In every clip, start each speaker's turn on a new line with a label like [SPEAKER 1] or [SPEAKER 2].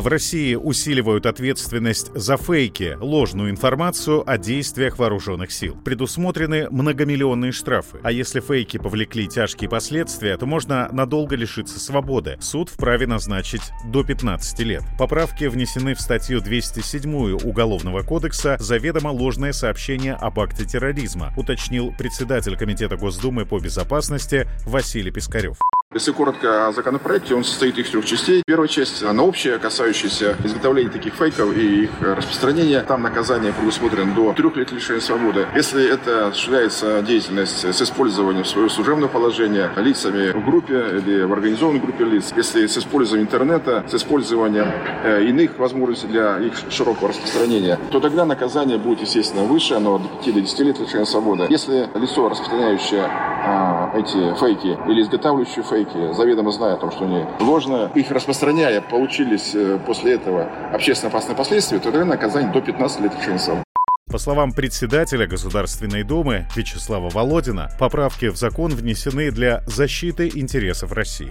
[SPEAKER 1] В России усиливают ответственность за фейки, ложную информацию о действиях вооруженных сил. Предусмотрены многомиллионные штрафы. А если фейки повлекли тяжкие последствия, то можно надолго лишиться свободы. Суд вправе назначить до 15 лет. Поправки внесены в статью 207 Уголовного кодекса «Заведомо ложное сообщение об акте терроризма», уточнил председатель Комитета Госдумы по безопасности Василий Пискарев.
[SPEAKER 2] Если коротко о законопроекте, он состоит из трех частей. Первая часть, она общая, касающаяся изготовления таких фейков и их распространения. Там наказание предусмотрено до трех лет лишения свободы. Если это осуществляется деятельность с использованием своего служебного положения лицами в группе или в организованной группе лиц, если с использованием интернета, с использованием э, иных возможностей для их широкого распространения, то тогда наказание будет, естественно, выше, оно до 5 до 10 лет лишения свободы. Если лицо, распространяющее э, эти фейки или изготавливающее фейки, фейки, заведомо зная о том, что они ложные, их распространяя, получились э, после этого общественно опасные последствия, то тогда наказание до 15 лет лишения свободы.
[SPEAKER 1] По словам председателя Государственной Думы Вячеслава Володина, поправки в закон внесены для защиты интересов России.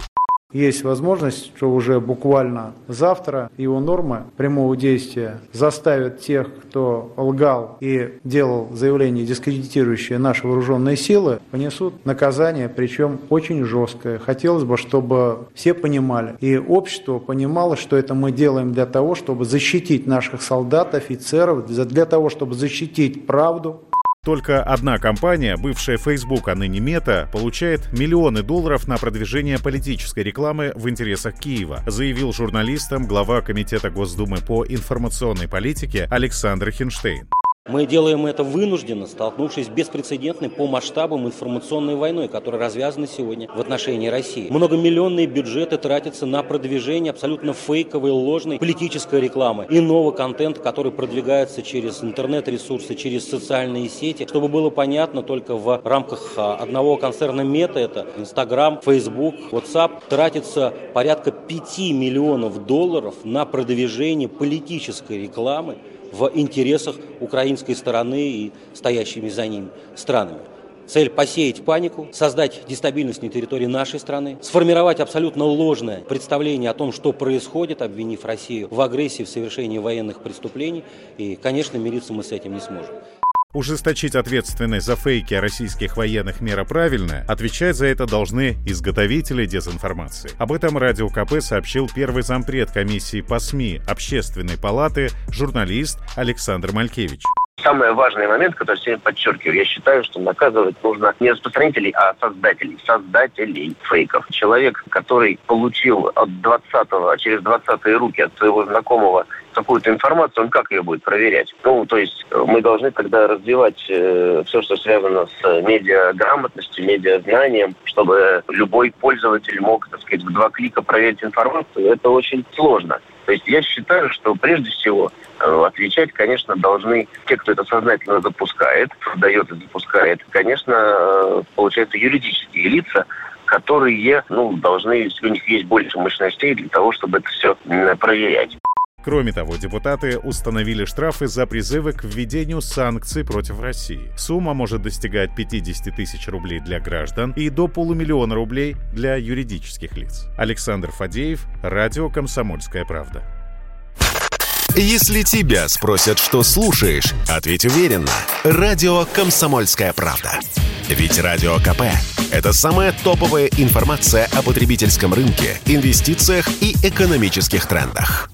[SPEAKER 3] Есть возможность, что уже буквально завтра его нормы прямого действия заставят тех, кто лгал и делал заявление, дискредитирующее наши вооруженные силы, понесут наказание, причем очень жесткое. Хотелось бы, чтобы все понимали, и общество понимало, что это мы делаем для того, чтобы защитить наших солдат, офицеров, для того, чтобы защитить правду,
[SPEAKER 1] только одна компания, бывшая Facebook, а ныне Мета, получает миллионы долларов на продвижение политической рекламы в интересах Киева, заявил журналистам глава Комитета Госдумы по информационной политике Александр Хинштейн.
[SPEAKER 4] Мы делаем это вынужденно, столкнувшись с беспрецедентной по масштабам информационной войной, которая развязана сегодня в отношении России. Многомиллионные бюджеты тратятся на продвижение абсолютно фейковой, ложной политической рекламы, иного контента, который продвигается через интернет-ресурсы, через социальные сети, чтобы было понятно только в рамках а, одного концерна Мета, это Инстаграм, Фейсбук, WhatsApp, тратится порядка 5 миллионов долларов на продвижение политической рекламы в интересах украинской стороны и стоящими за ним странами. Цель – посеять панику, создать дестабильность на территории нашей страны, сформировать абсолютно ложное представление о том, что происходит, обвинив Россию в агрессии, в совершении военных преступлений. И, конечно, мириться мы с этим не сможем.
[SPEAKER 1] Ужесточить ответственность за фейки российских военных мера правильно, отвечать за это должны изготовители дезинформации. Об этом Радио КП сообщил первый зампред комиссии по СМИ Общественной палаты журналист Александр Малькевич.
[SPEAKER 5] Самый важный момент, который сегодня подчеркиваю, я считаю, что наказывать нужно не распространителей, а создателей, создателей фейков. Человек, который получил от 20 а через 20 руки от своего знакомого какую-то информацию, он как ее будет проверять? Ну, то есть э, мы должны тогда развивать э, все, что связано с медиаграмотностью, медиазнанием, чтобы любой пользователь мог, так сказать, в два клика проверить информацию. Это очень сложно. То есть я считаю, что прежде всего э, отвечать, конечно, должны те, кто это сознательно запускает, создает и запускает. Конечно, э, получается, юридические лица, которые ну, должны, если у них есть больше мощностей для того, чтобы это все проверять.
[SPEAKER 1] Кроме того, депутаты установили штрафы за призывы к введению санкций против России. Сумма может достигать 50 тысяч рублей для граждан и до полумиллиона рублей для юридических лиц. Александр Фадеев, Радио «Комсомольская правда».
[SPEAKER 6] Если тебя спросят, что слушаешь, ответь уверенно. Радио «Комсомольская правда». Ведь Радио КП – это самая топовая информация о потребительском рынке, инвестициях и экономических трендах.